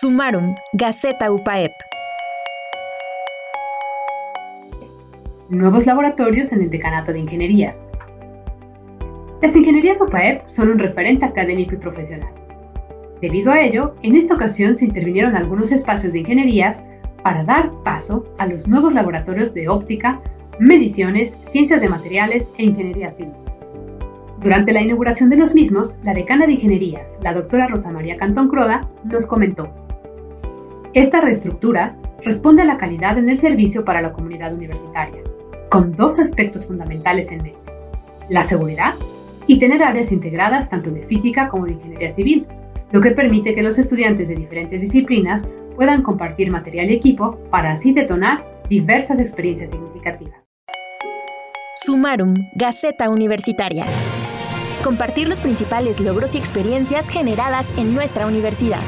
Sumaron, Gaceta UPAEP. Nuevos laboratorios en el Decanato de Ingenierías. Las ingenierías UPAEP son un referente académico y profesional. Debido a ello, en esta ocasión se intervinieron algunos espacios de ingenierías para dar paso a los nuevos laboratorios de óptica, mediciones, ciencias de materiales e ingeniería civil. Durante la inauguración de los mismos, la decana de ingenierías, la doctora Rosa María Cantón Croda, nos comentó. Esta reestructura responde a la calidad en el servicio para la comunidad universitaria, con dos aspectos fundamentales en mente, la seguridad y tener áreas integradas tanto de física como de ingeniería civil, lo que permite que los estudiantes de diferentes disciplinas puedan compartir material y equipo para así detonar diversas experiencias significativas. Sumarum, Gaceta Universitaria. Compartir los principales logros y experiencias generadas en nuestra universidad.